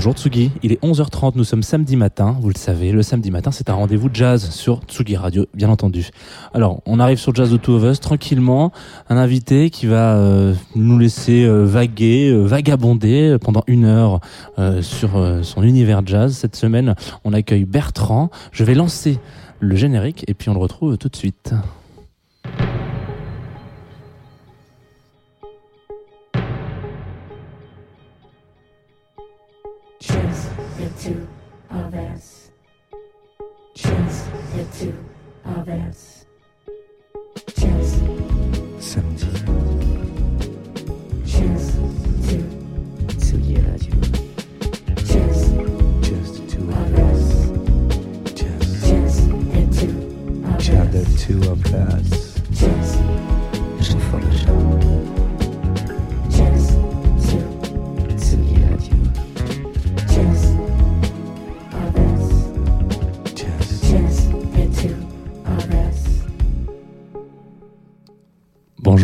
Bonjour Tsugi, il est 11h30, nous sommes samedi matin, vous le savez, le samedi matin c'est un rendez-vous jazz sur Tsugi Radio, bien entendu. Alors, on arrive sur Jazz The Two of Us tranquillement, un invité qui va euh, nous laisser euh, vaguer, euh, vagabonder pendant une heure sur son univers jazz. Cette semaine, on accueille Bertrand, je vais lancer le générique et puis on le retrouve tout de suite. Of us. Choose. Samedi. Choose two. Tsugi Radio. Choose Just the two of of us. Just, Choose the two of just the us. two of us. Choose.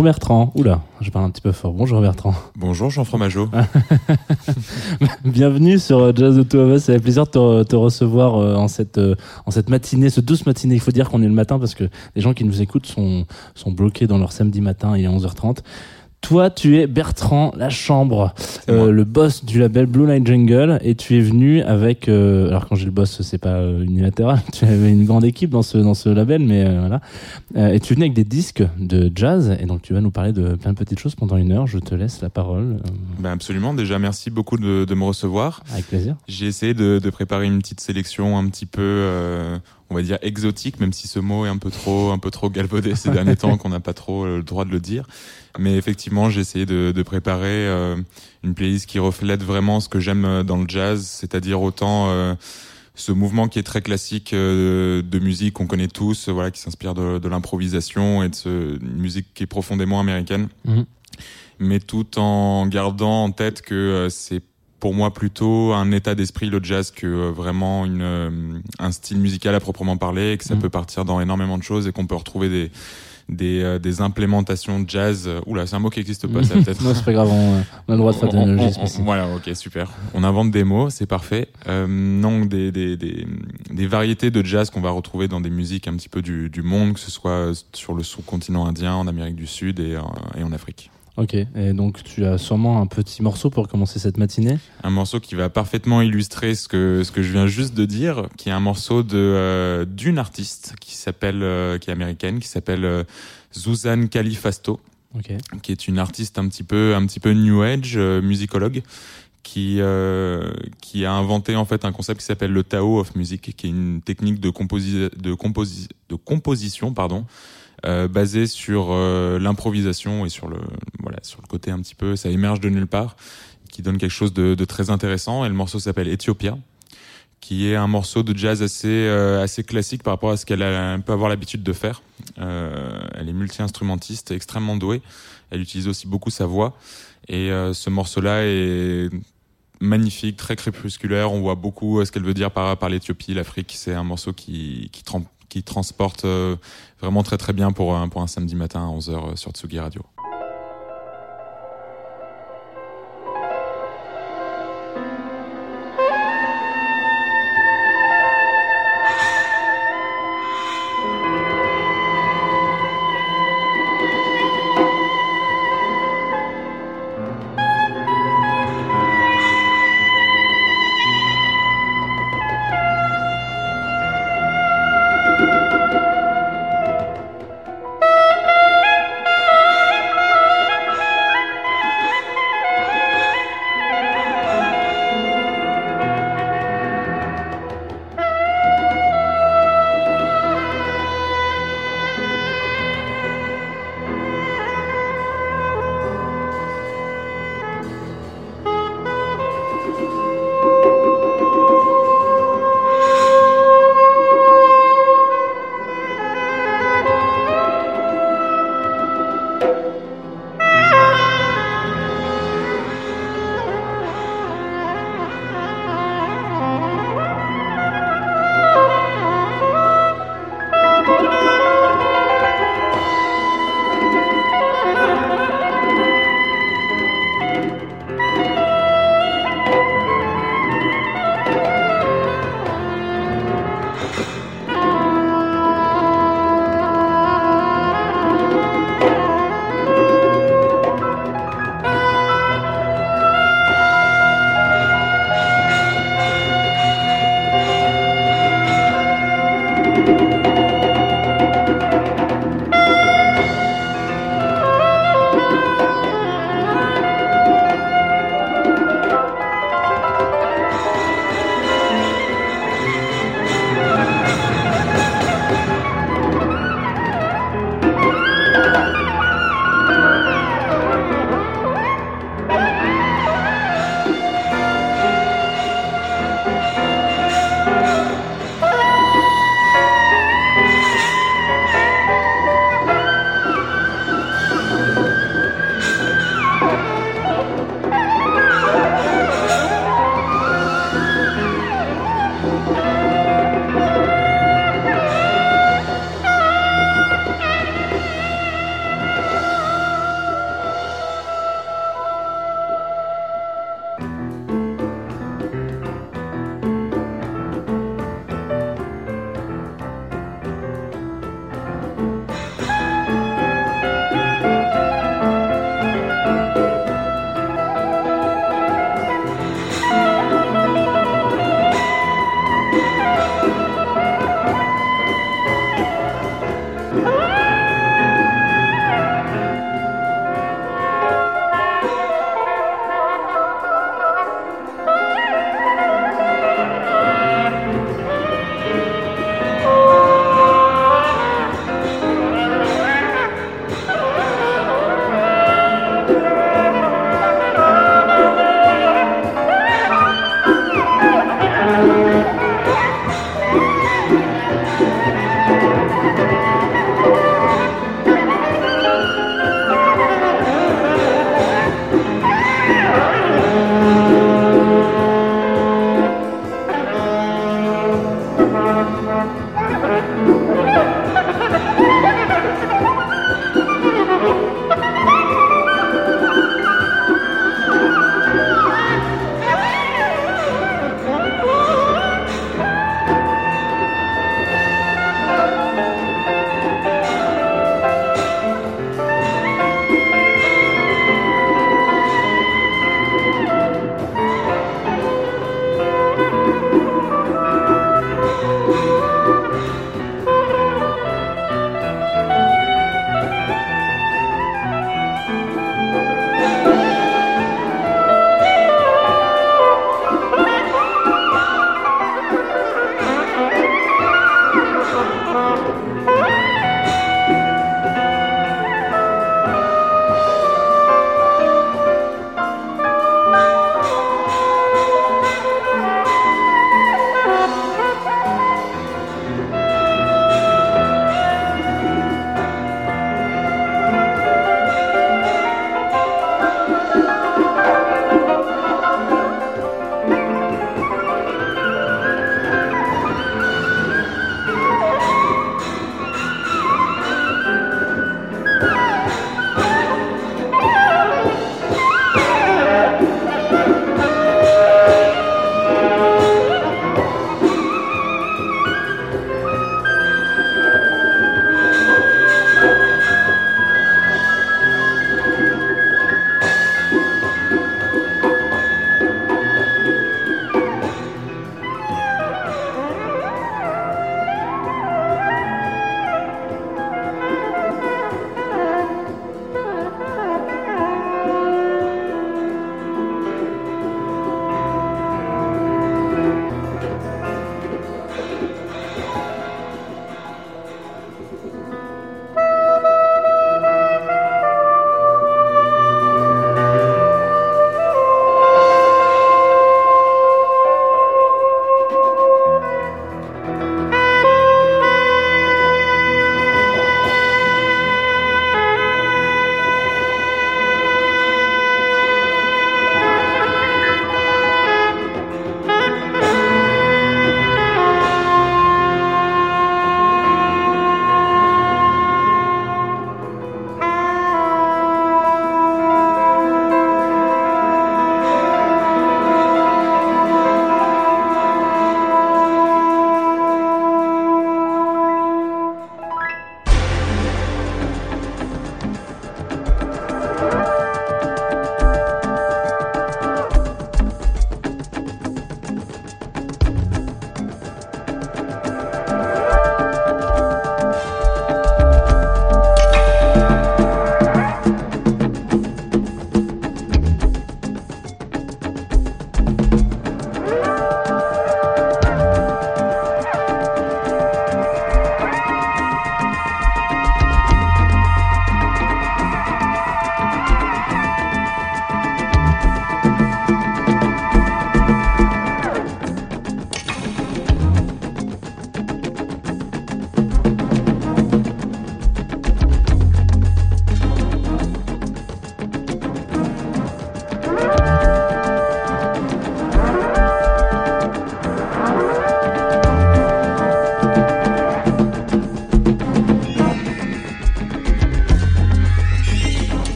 Bonjour Bertrand, oula, je parle un petit peu fort, bonjour Bertrand. Bonjour Jean Fromageau. Bienvenue sur euh, Jazz The Two of Us. C'est un plaisir de te, te recevoir euh, en cette, euh, en cette matinée, ce douce matinée. Il faut dire qu'on est le matin parce que les gens qui nous écoutent sont, sont bloqués dans leur samedi matin, il est 11h30. Toi, tu es Bertrand Lachambre, euh, le boss du label Blue Light Jungle, et tu es venu avec. euh, alors quand j'ai le boss, c'est pas euh, unilatéral. Tu avais une grande équipe dans ce dans ce label, mais euh, voilà. Et tu es venu avec des disques de jazz, et donc tu vas nous parler de plein de petites choses pendant une heure. Je te laisse la parole, Ben absolument, déjà merci beaucoup de, de me recevoir. avec plaisir. J'ai essayé de, de préparer une petite sélection un petit peu, euh, on va dire exotique, même si ce mot est un peu trop, un peu trop galvaudé ces derniers temps, qu'on n'a pas trop le droit de le dire. Mais effectivement, j'ai essayé de, de préparer euh, une playlist qui reflète vraiment ce que j'aime euh, dans le jazz, c'est-à-dire autant euh, ce mouvement qui est très classique euh, de musique qu'on connaît tous, voilà, qui s'inspire de, de l'improvisation et de ce, une musique qui est profondément américaine, Mhm. mais tout en gardant en tête que c'est pour moi plutôt un état d'esprit le jazz que euh, vraiment une, euh, un style musical à proprement parler, et que ça Mhm. peut partir dans énormément de choses et qu'on peut retrouver des des, euh, des implémentations jazz. euh, Oula, c'est un mot qui n'existe pas, ça peut-être. Non, c'est pas grave, on, on a le droit de faire des On- néologismes on-. Voilà, ok, super. On invente des mots, c'est parfait. Euh, non, des, des, des, des variétés de jazz qu'on va retrouver dans des musiques un petit peu du, du monde, que ce soit sur le sous-continent indien, en Amérique du Sud et, euh, et en Afrique. Ok, et donc tu as sûrement un petit morceau pour commencer cette matinée. Un morceau qui va parfaitement illustrer ce que, ce que je viens juste de dire, qui est un morceau de euh, d'une artiste qui s'appelle, euh, qui est américaine, qui s'appelle euh, Suzanne Califasto. Ok. qui est une artiste un petit peu un petit peu new age euh, musicologue qui euh, qui a inventé en fait un concept qui s'appelle le Tao of Music qui est une technique de composi de composi de composition pardon euh, basée sur euh, l'improvisation et sur le voilà sur le côté un petit peu ça émerge de nulle part qui donne quelque chose de, de très intéressant et le morceau s'appelle Ethiopia qui est un morceau de jazz assez euh, assez classique par rapport à ce qu'elle peut avoir l'habitude de faire. Euh, elle est multi-instrumentiste, extrêmement douée. Elle utilise aussi beaucoup sa voix. Et euh, ce morceau-là est magnifique, très crépusculaire. On voit beaucoup euh, ce qu'elle veut dire par, par l'Éthiopie, l'Afrique. C'est un morceau qui, qui, tram- qui transporte euh, vraiment très très bien pour, un- pour un samedi matin à 11h sur Tsugi Radio.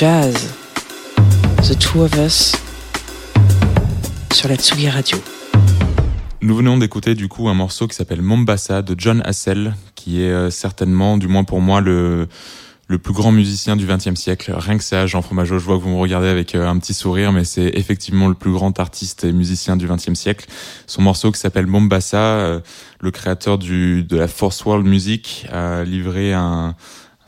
Jazz, The Two of Us, sur la Tsugi Radio. Nous venons d'écouter du coup un morceau qui s'appelle Mombasa de John Hassell, qui est euh, certainement, du moins pour moi, le, le plus grand musicien du XXe siècle. Rien que ça, Jean Fromageau, je vois que vous me regardez avec euh, un petit sourire, mais c'est effectivement le plus grand artiste et musicien du XXe siècle. Son morceau qui s'appelle Mombasa, euh, le créateur de la Force World Music, a livré un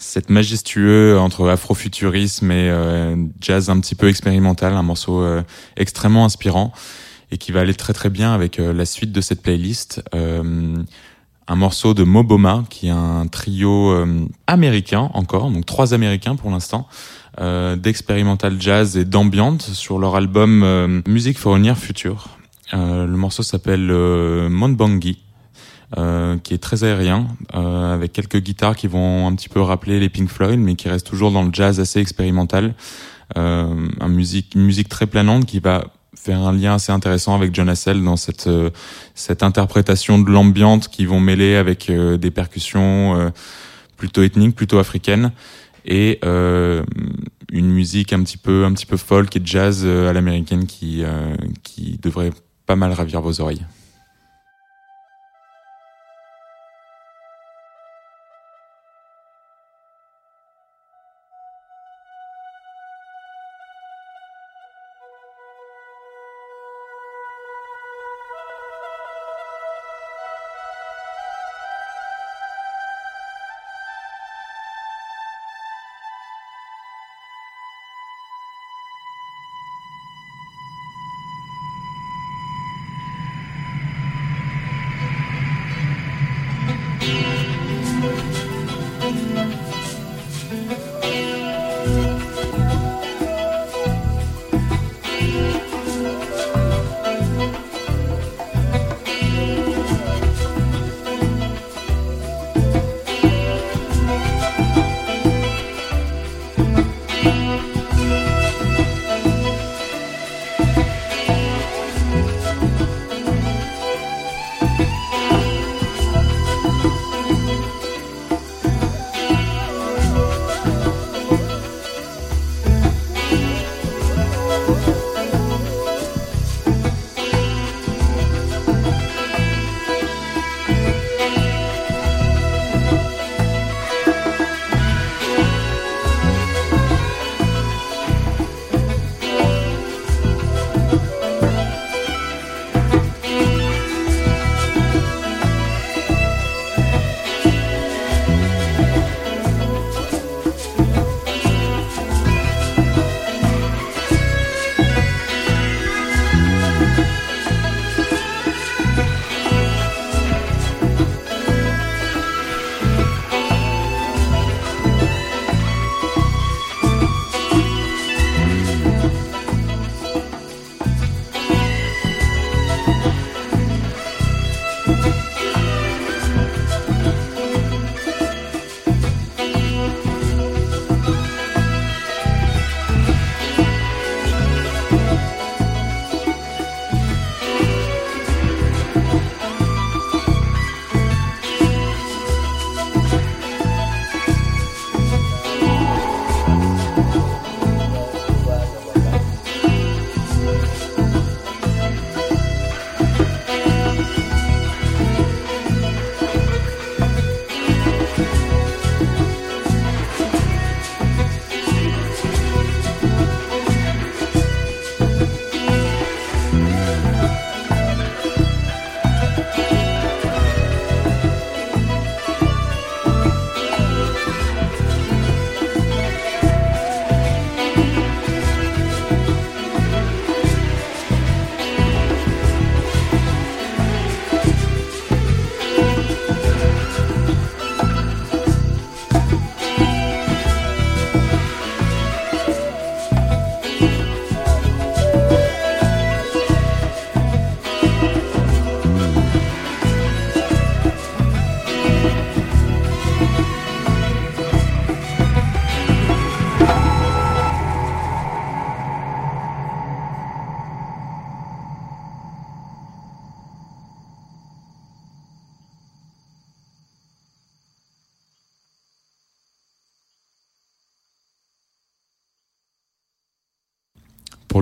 cette majestueux entre afrofuturisme et euh, jazz un petit peu expérimental, un morceau euh, extrêmement inspirant et qui va aller très très bien avec euh, la suite de cette playlist. Un morceau de Moboma, qui est un trio américain encore, donc trois américains pour l'instant, d'expérimental jazz et d'ambiante sur leur album Music for a Near Future. Le morceau s'appelle Monbangi. Euh, qui est très aérien, euh, avec quelques guitares qui vont un petit peu rappeler les Pink Floyd, mais qui reste toujours dans le jazz assez expérimental. Euh, musique, une musique très planante qui va faire un lien assez intéressant avec John Hassell dans cette euh, cette interprétation de l'ambiante qui vont mêler avec euh, des percussions euh, plutôt ethniques, plutôt africaines et une musique un petit peu un petit peu folk et jazz à l'américaine qui qui devrait pas mal ravir vos oreilles.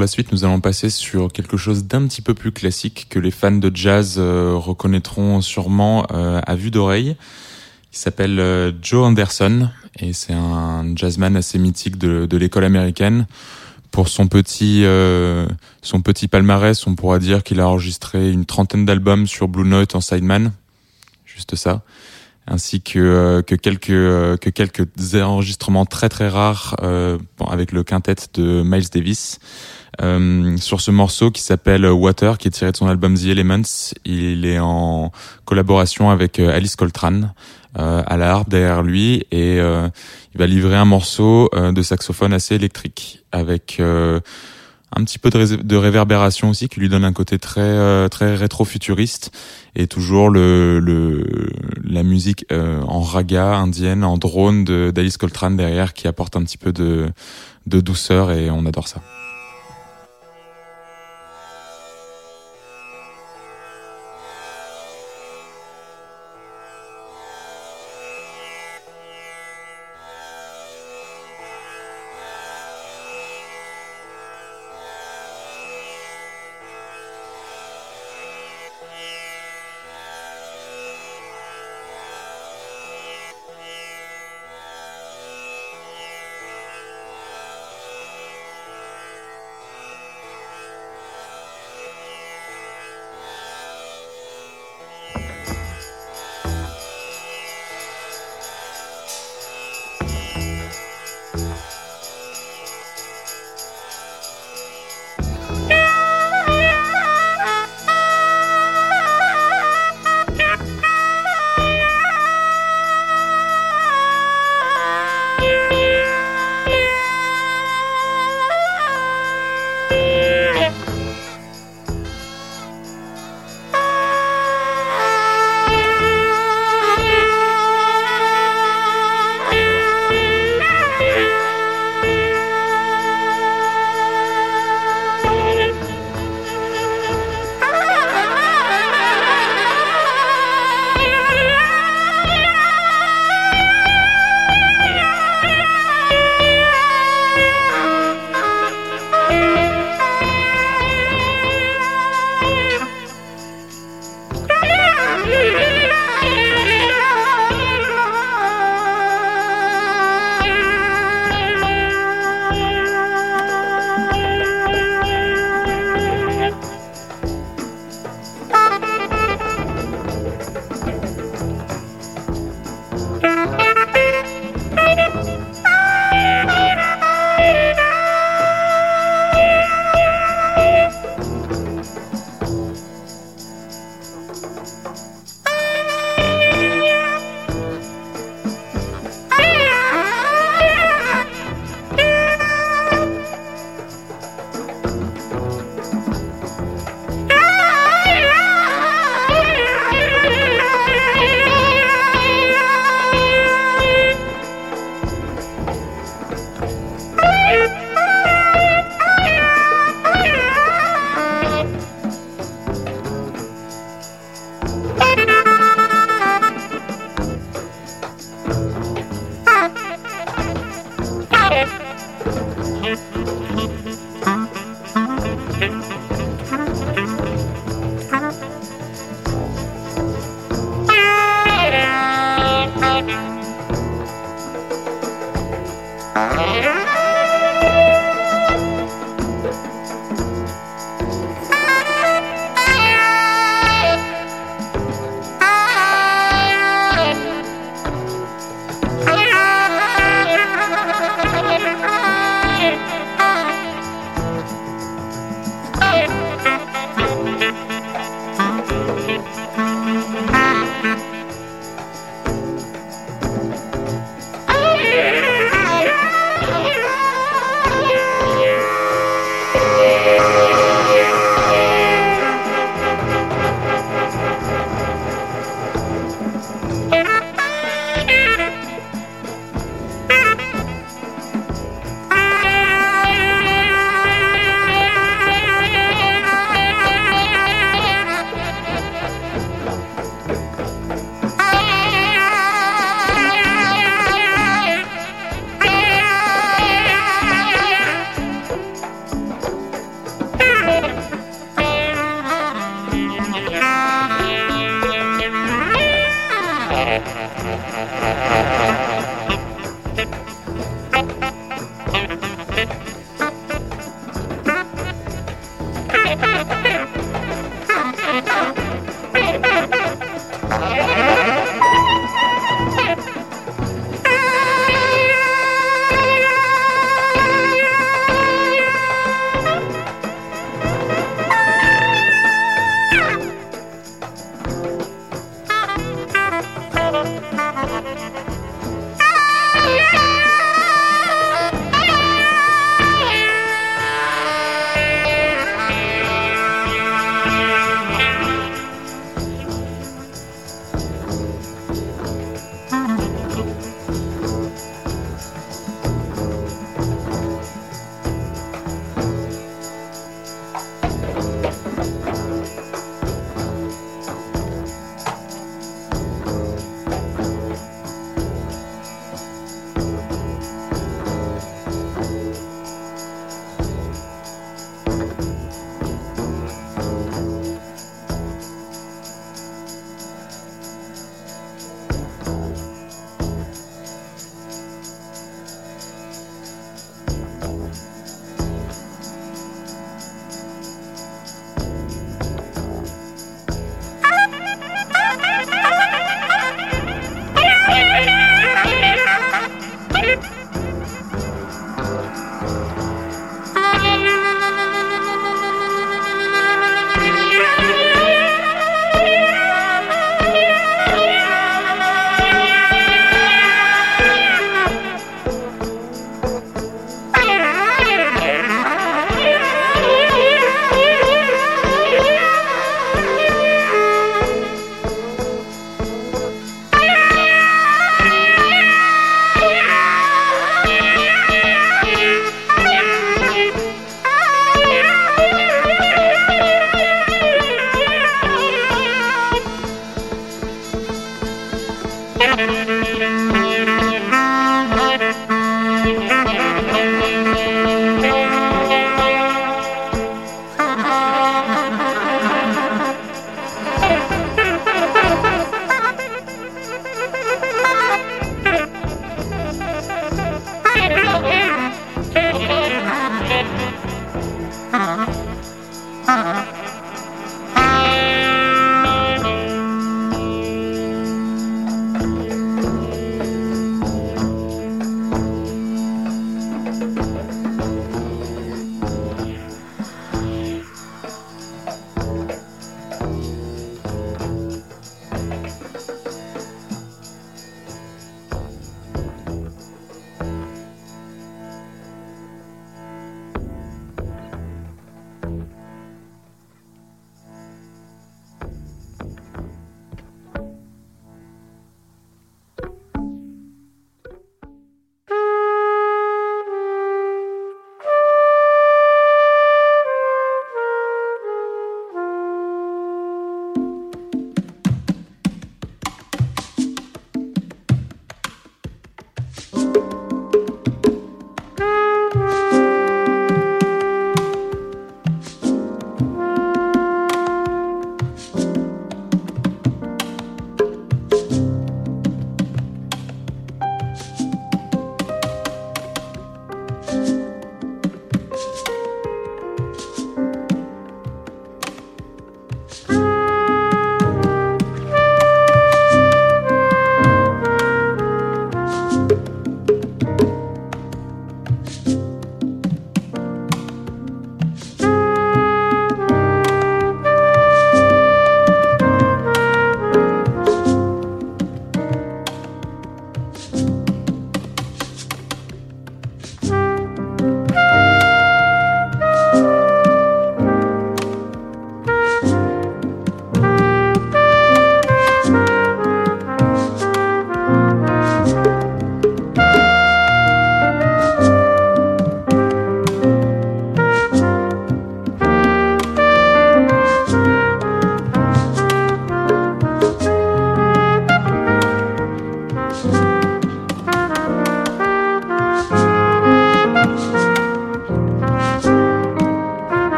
Pour la suite, nous allons passer sur quelque chose d'un petit peu plus classique que les fans de jazz euh, reconnaîtront sûrement euh, à vue d'oreille. Il s'appelle euh, Joe Anderson et c'est un jazzman assez mythique de, l'école américaine. Pour son petit, son petit palmarès, on pourra dire qu'il a enregistré une trentaine d'albums sur Blue Note en sideman, juste ça, ainsi que, que quelques que quelques enregistrements très très rares avec le quintet de Miles Davis. Euh, sur ce morceau qui s'appelle Water, qui est tiré de son album The Elements, il est en collaboration avec euh, Alice Coltrane euh, à la harpe derrière lui et euh, il va livrer un morceau euh, de saxophone assez électrique avec un petit peu de, réverbération aussi qui lui donne un côté très très rétro-futuriste et toujours le, le la musique en raga indienne en drone d'Alice Coltrane derrière qui apporte un petit peu de de douceur et on adore ça.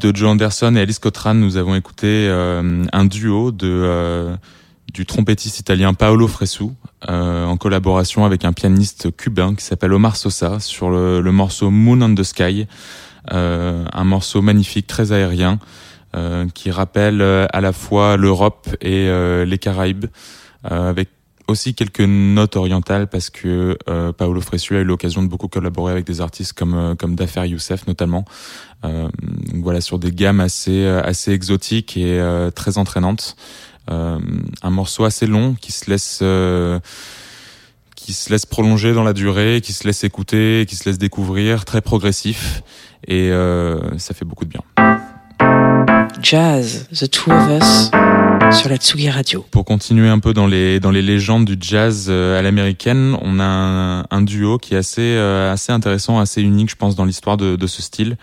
De Joe Anderson et Alice Cotran, nous avons écouté euh, un duo de euh, du trompettiste italien Paolo Fresu euh, en collaboration avec un pianiste cubain qui s'appelle Omar Sosa sur le, le morceau Moon on the Sky, euh, un morceau magnifique, très aérien, euh, qui rappelle euh, à la fois l'Europe et les Caraïbes, avec aussi quelques notes orientales parce que euh, Paolo Fresu a eu l'occasion de beaucoup collaborer avec des artistes comme euh, comme Dafer Youssef notamment. Euh, voilà sur des gammes assez euh, assez exotiques et euh, très entraînantes. Euh, un morceau assez long qui se laisse qui se laisse prolonger dans la durée, qui se laisse écouter, qui se laisse découvrir, très progressif et ça fait beaucoup de bien. Jazz, The Two of Us, sur la Tsugi Radio. Pour continuer un peu dans les dans les légendes du jazz euh, à l'américaine, on a un, duo qui est assez euh, assez intéressant, assez unique, je pense, dans l'histoire de, de ce style.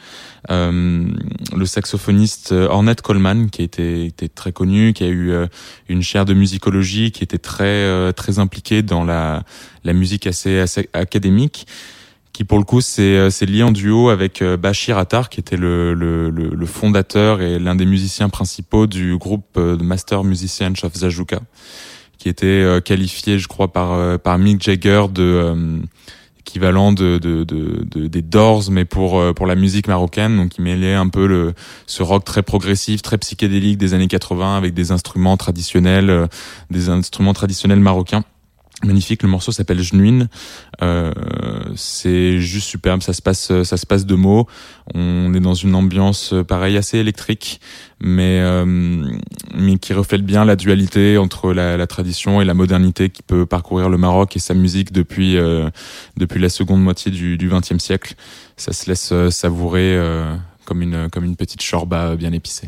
Euh, le saxophoniste Ornette Coleman, qui été, été très connu, qui a eu une chaire de musicologie, qui était très très impliqué dans la la musique assez académique qui pour le coup c'est c'est lié en duo avec euh, Bachir Attar qui était le, le, le, fondateur et l'un des musiciens principaux du groupe euh, de Master Musicians of Zajuka qui était euh, qualifié je crois par euh, par Mick Jagger de euh, équivalent de, de, de, de- des Doors mais pour euh, pour la musique marocaine. Donc il mêlait un peu le ce rock très progressif très psychédélique des années 80 avec des instruments traditionnels euh, des instruments traditionnels marocains magnifique le morceau s'appelle Genuine. Euh, c'est juste superbe ça se passe ça se passe de mots. On est dans une ambiance euh, pareil assez électrique mais euh, mais qui reflète bien la dualité entre la, tradition et la modernité qui peut parcourir le Maroc et sa musique depuis euh, depuis la seconde moitié du XXe siècle. Ça se laisse euh, savourer euh, comme une comme une petite shorba bien épicée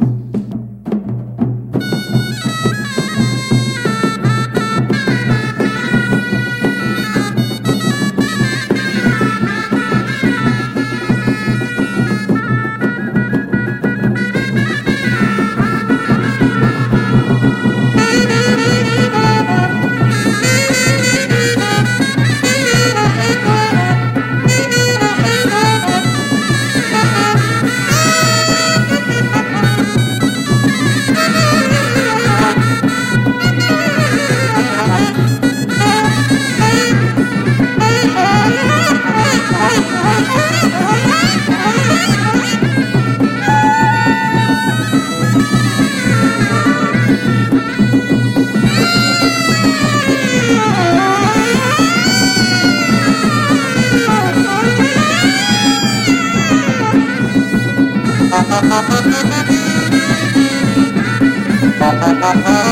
Uh-huh.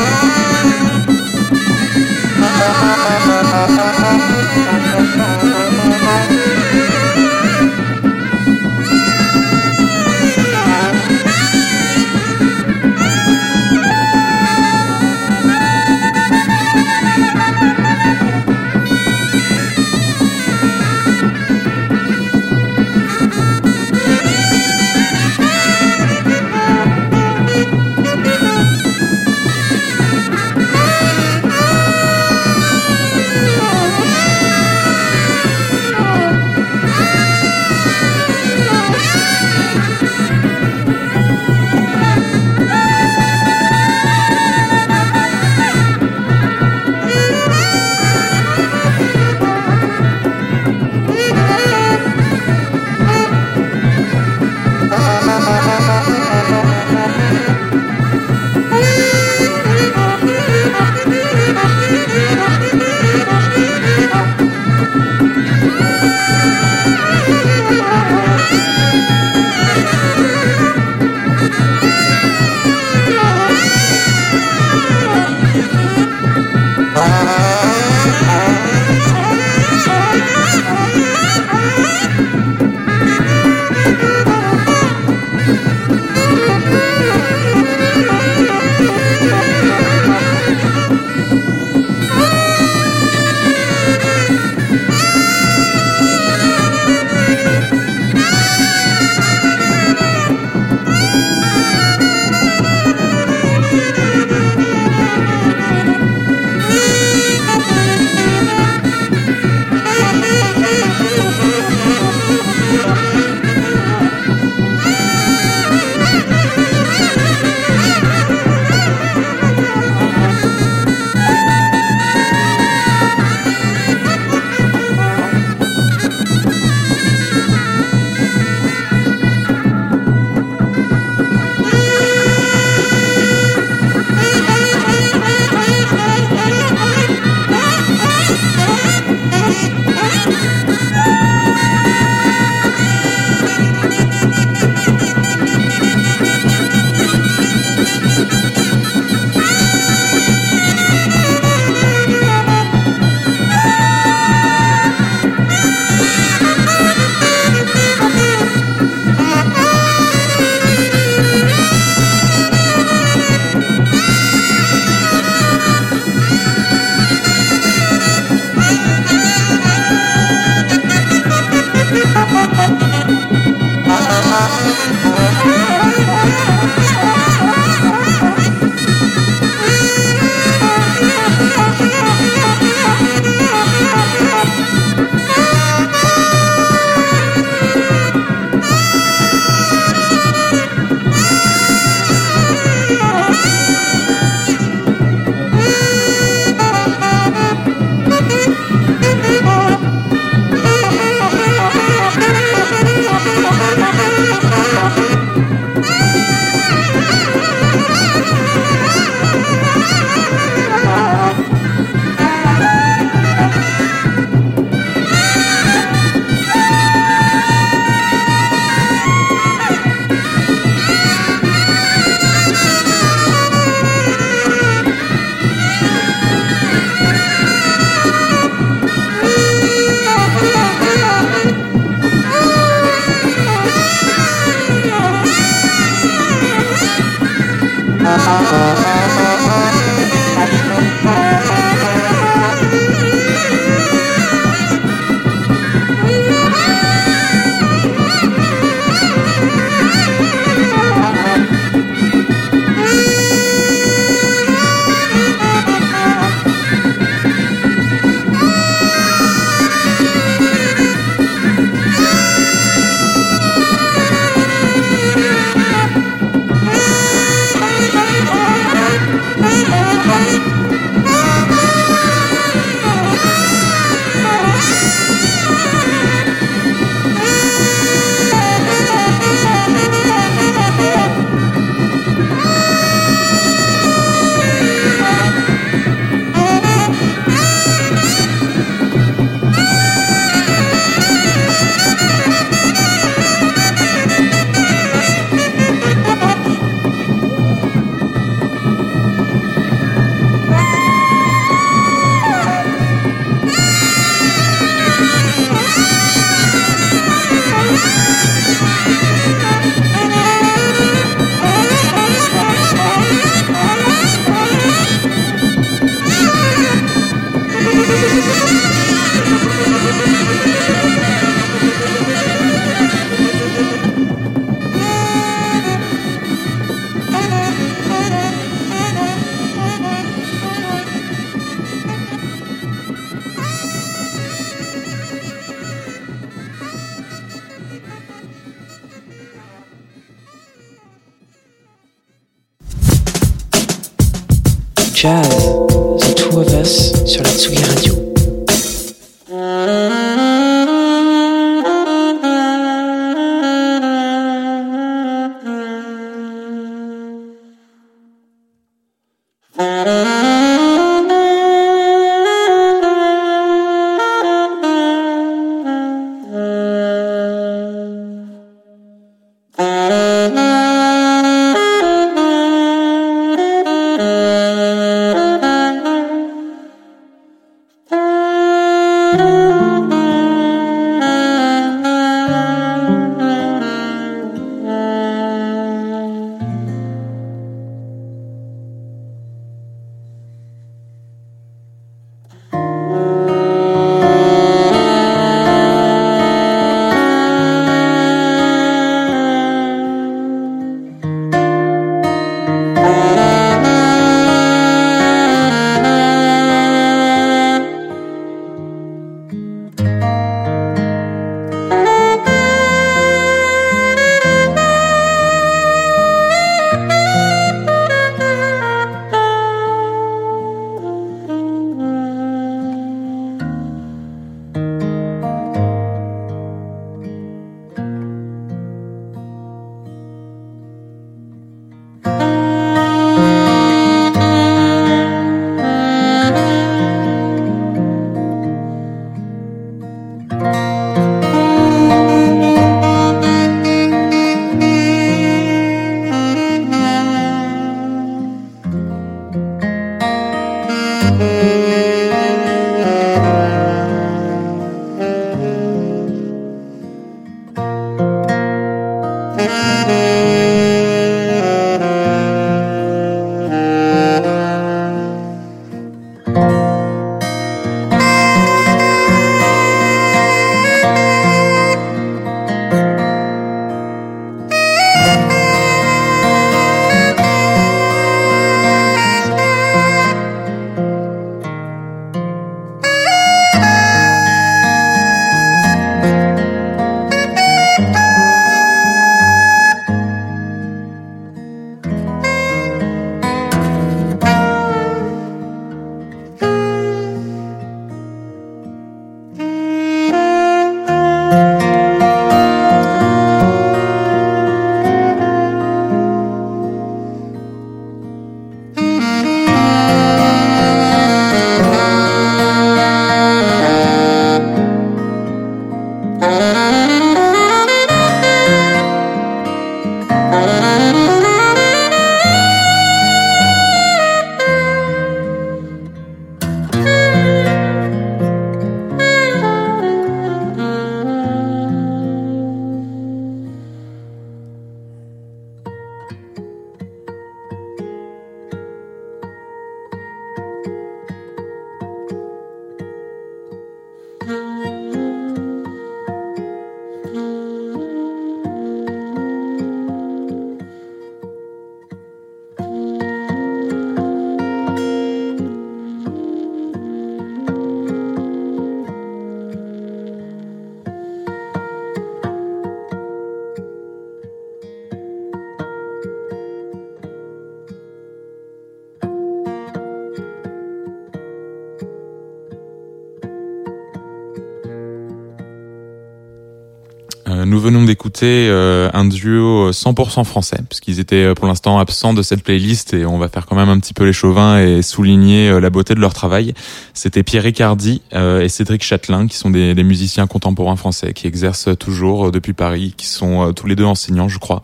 Nous venons d'écouter euh, un duo 100% français, puisqu'ils étaient euh, pour l'instant absents de cette playlist et on va faire quand même un petit peu les chauvins et souligner euh, la beauté de leur travail. C'était Pierre Ricardi euh, et Cédric Châtelain, qui sont des, des musiciens contemporains français, qui exercent toujours euh, depuis Paris, qui sont euh, tous les deux enseignants, je crois.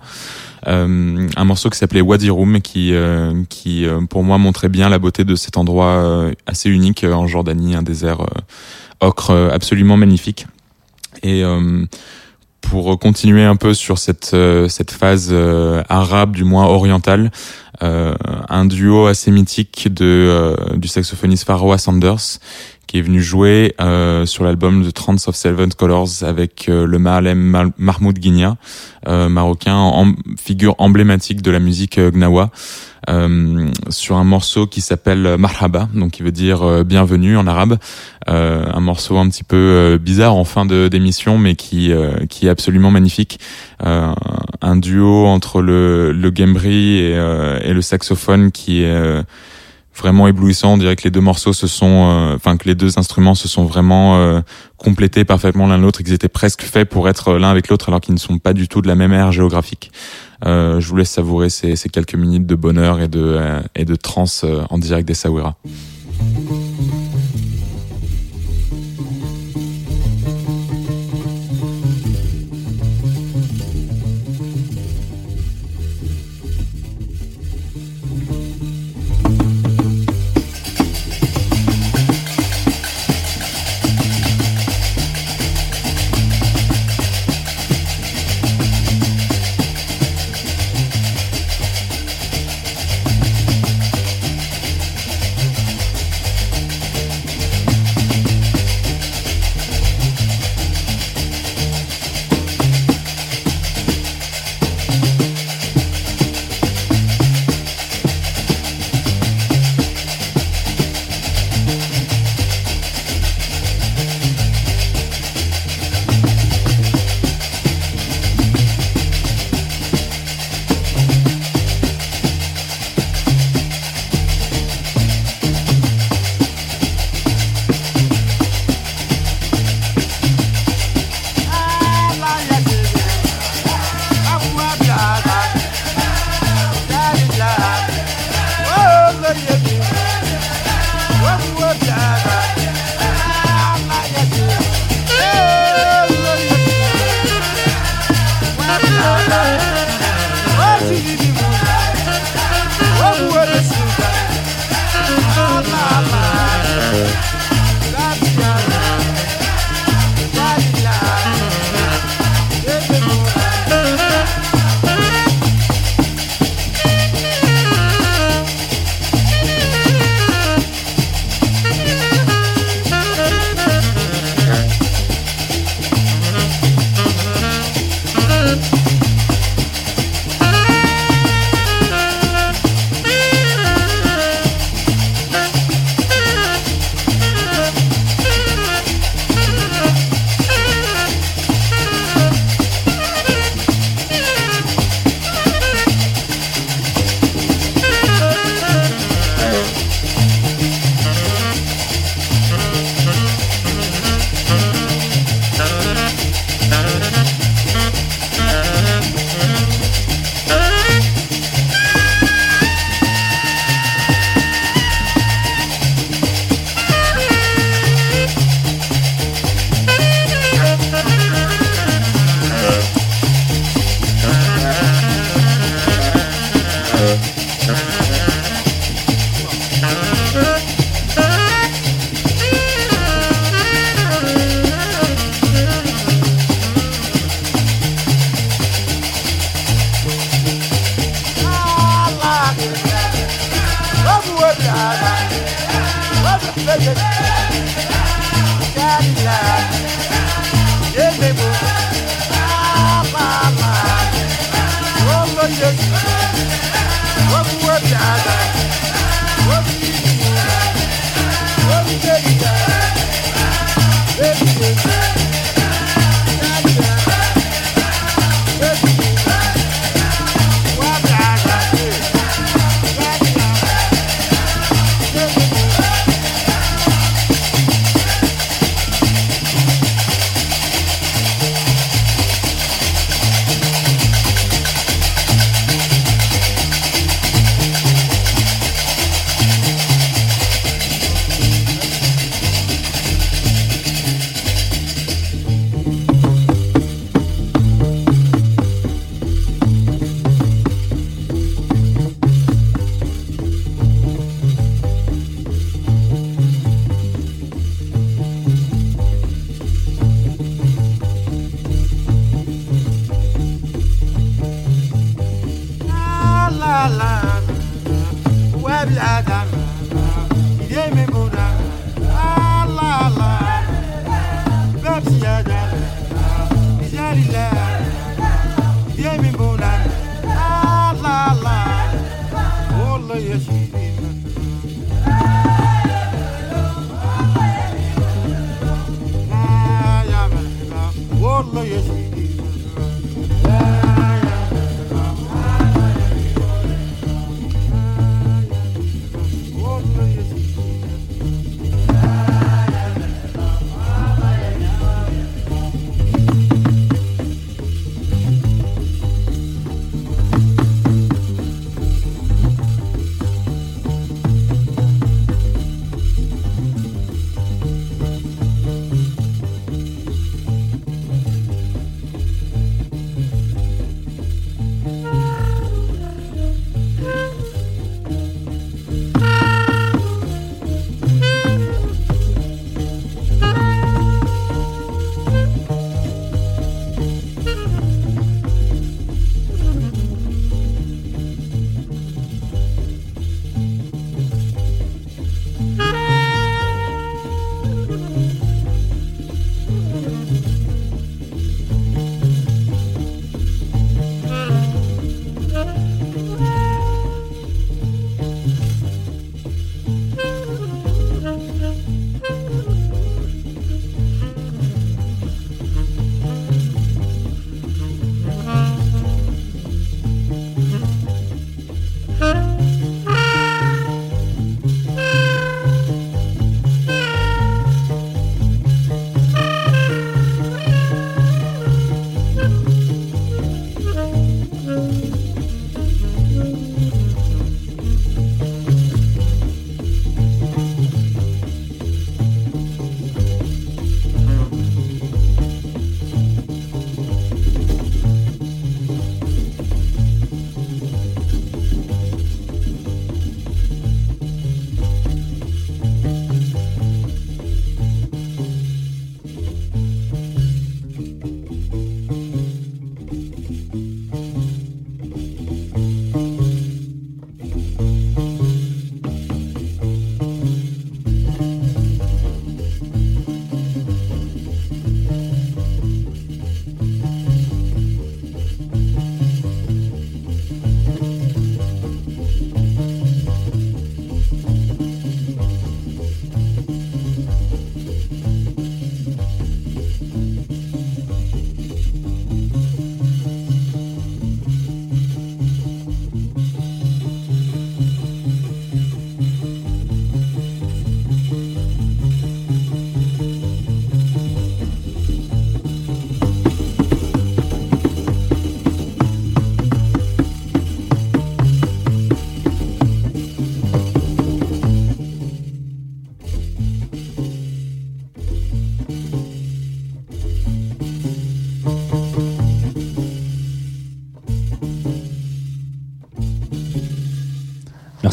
Euh, un morceau qui s'appelait Wadi Rum, qui, euh, qui euh, pour moi montrait bien la beauté de cet endroit euh, assez unique euh, en Jordanie, un désert euh, ocre euh, absolument magnifique. Et euh, pour continuer un peu sur cette euh, cette phase euh, arabe, du moins orientale, euh, un duo assez mythique de euh, du saxophoniste Pharaoh Sanders qui est venu jouer euh, sur l'album The Trance of Seven Colors avec euh, le Mahalem Mahmoud Guinia, euh, marocain, en, figure emblématique de la musique euh, gnawa, euh, sur un morceau qui s'appelle Marhaba, donc qui veut dire bienvenue en arabe. Un morceau un petit peu bizarre en fin d'émission, mais qui qui est absolument magnifique. Un duo entre le le gambri et, et le saxophone qui est vraiment éblouissant. On dirait que les deux morceaux se sont, euh, enfin que les deux instruments se sont vraiment euh, complétés parfaitement l'un l'autre qu'ils étaient presque faits pour être l'un avec l'autre alors qu'ils ne sont pas du tout de la même ère géographique. Euh, je vous laisse savourer ces, ces quelques minutes de bonheur et de euh, et de trance euh, en direct des Sawira.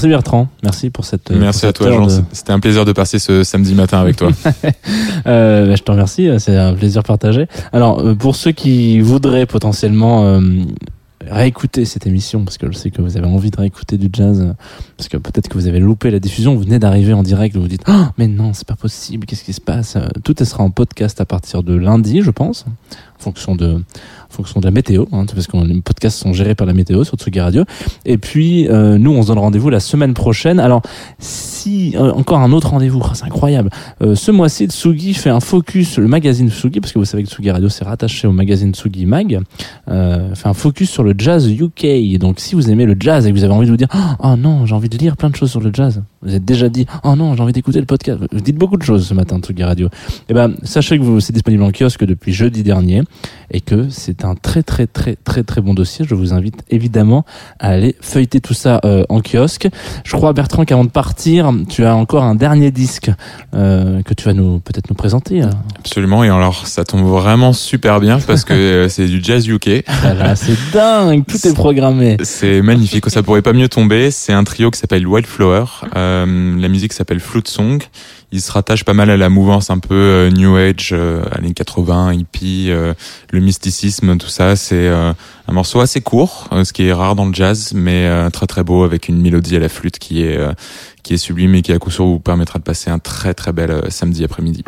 Merci Bertrand, merci pour cette. Merci pour à toi, Jean. de- C'était un plaisir de passer ce samedi matin avec toi. Euh, bah, je te remercie, c'est un plaisir partagé. Alors, euh, pour ceux qui voudraient potentiellement euh, réécouter cette émission, parce que je sais que vous avez envie de réécouter du jazz, euh, parce que peut-être que vous avez loupé la diffusion, vous venez d'arriver en direct, vous vous dites, oh, mais non, c'est pas possible, qu'est-ce qui se passe? Euh, Tout sera en podcast à partir de lundi, je pense, en fonction de, en fonction de la météo, hein, parce que les podcasts sont gérés par la météo sur Tsugi Radio. Et puis, euh, nous, on se donne rendez-vous la semaine prochaine. Alors, si euh, encore un autre rendez-vous, oh, c'est incroyable. Euh, ce mois-ci, Tsugi fait un focus, le magazine Tsugi, parce que vous savez que Tsugi Radio c'est rattaché au magazine Tsugi Mag, euh, fait un focus sur le jazz UK. Donc, si vous aimez le jazz et que vous avez envie de vous dire, oh non, j'ai envie de lire plein de choses sur le jazz, vous êtes déjà dit, oh non, j'ai envie d'écouter le podcast. Vous dites beaucoup de choses ce matin, Tsugi Radio. Eh ben, sachez que vous, c'est disponible en kiosque depuis jeudi dernier et que c'est un très très très très très bon dossier. Je vous invite évidemment à aller feuilleter tout ça euh, en kiosque. Je crois Bertrand qu'avant de partir, tu as encore un dernier disque euh, que tu vas nous peut-être nous présenter. Absolument. Et alors, ça tombe vraiment super bien parce que euh, c'est du jazz UK. Voilà, c'est dingue, tout est programmé. C'est magnifique, ça pourrait pas mieux tomber. C'est un trio qui s'appelle Wildflower. Euh, la musique s'appelle Flute Song. Il se rattache pas mal à la mouvance un peu euh, New Age, euh, années 80, hippie, euh, le mysticisme, tout ça. C'est euh, un morceau assez court, euh, ce qui est rare dans le jazz, mais euh, très très beau avec une mélodie à la flûte qui est qui est sublime et qui à coup sûr vous permettra de passer un très très bel samedi après-midi.